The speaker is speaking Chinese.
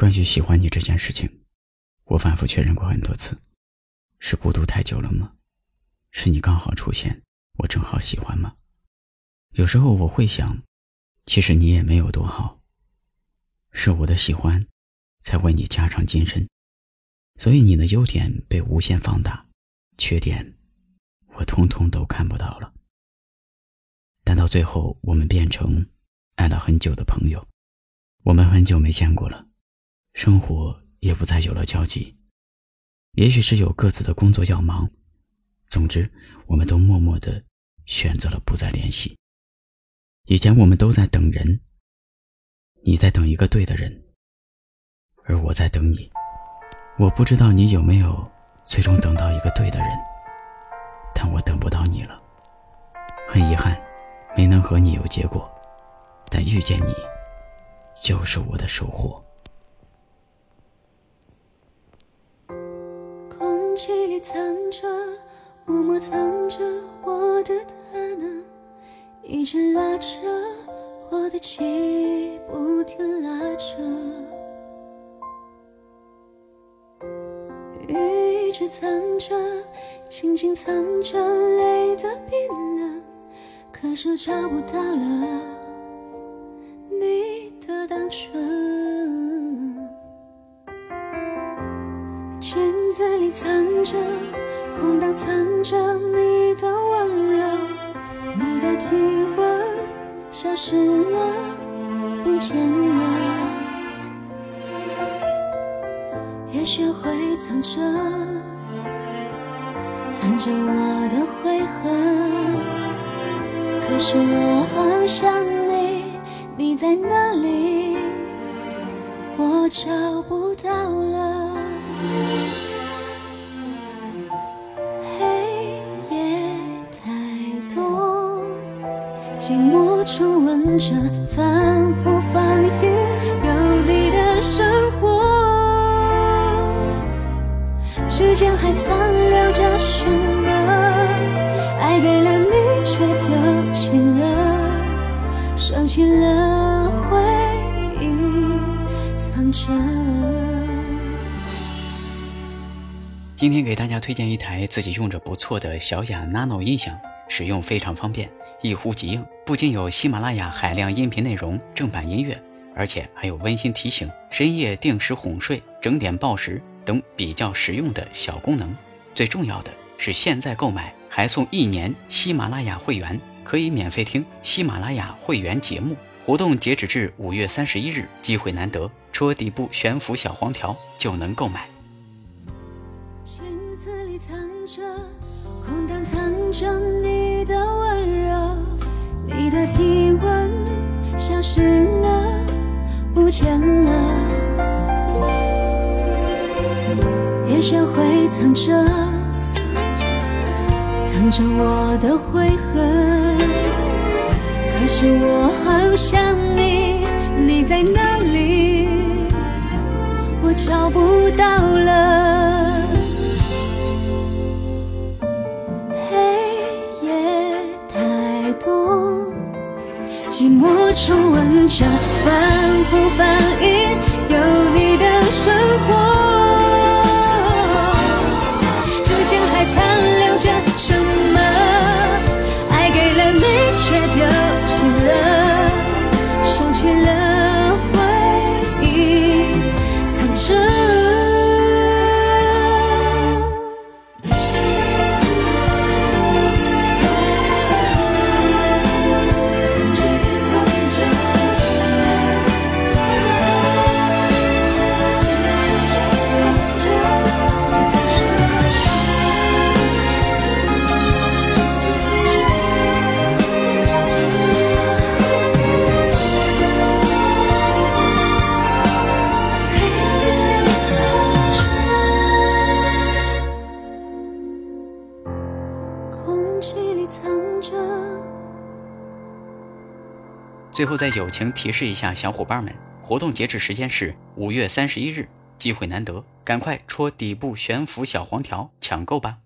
关于喜欢你这件事情，我反复确认过很多次。是孤独太久了吗？是你刚好出现，我正好喜欢吗？有时候我会想，其实你也没有多好。是我的喜欢，才为你加上精神，所以你的优点被无限放大，缺点我通通都看不到了。但到最后，我们变成爱了很久的朋友，我们很久没见过了。生活也不再有了交集，也许是有各自的工作要忙。总之，我们都默默的选择了不再联系。以前我们都在等人，你在等一个对的人，而我在等你。我不知道你有没有最终等到一个对的人，但我等不到你了，很遗憾，没能和你有结果。但遇见你，就是我的收获。气里藏着，默默藏着我的他呢，一直拉着我的记不停拉扯，雨一直藏着，轻轻藏着泪的冰冷，可是找不到了你的单纯。镜子里藏着，空荡藏着你的温柔，你的体温消失了，不见了，也学会藏着，藏着我的悔恨。可是我好想你，你在哪里？我找不到了。寂寞中闻着，反复放映有你的生活。时间还残留着什么？爱给了你，却丢弃了，收起了回忆，藏着。今天给大家推荐一台自己用着不错的小雅 Nano 音响，使用非常方便，一呼即应。不仅有喜马拉雅海量音频内容、正版音乐，而且还有温馨提醒、深夜定时哄睡、整点报时等比较实用的小功能。最重要的是，现在购买还送一年喜马拉雅会员，可以免费听喜马拉雅会员节目。活动截止至五月三十一日，机会难得，戳底部悬浮小黄条就能购买。藏着，空荡藏着你的，你的体温消失了，不见了，也学会藏着，藏着我的悔恨。可是我好想你，你在哪里？我找不到了。寂寞重温着，反复反映有你的生活。指尖还残留着什么？爱给了你，却丢弃了，收起了最后，再友情提示一下小伙伴们，活动截止时间是五月三十一日，机会难得，赶快戳底部悬浮小黄条抢购吧。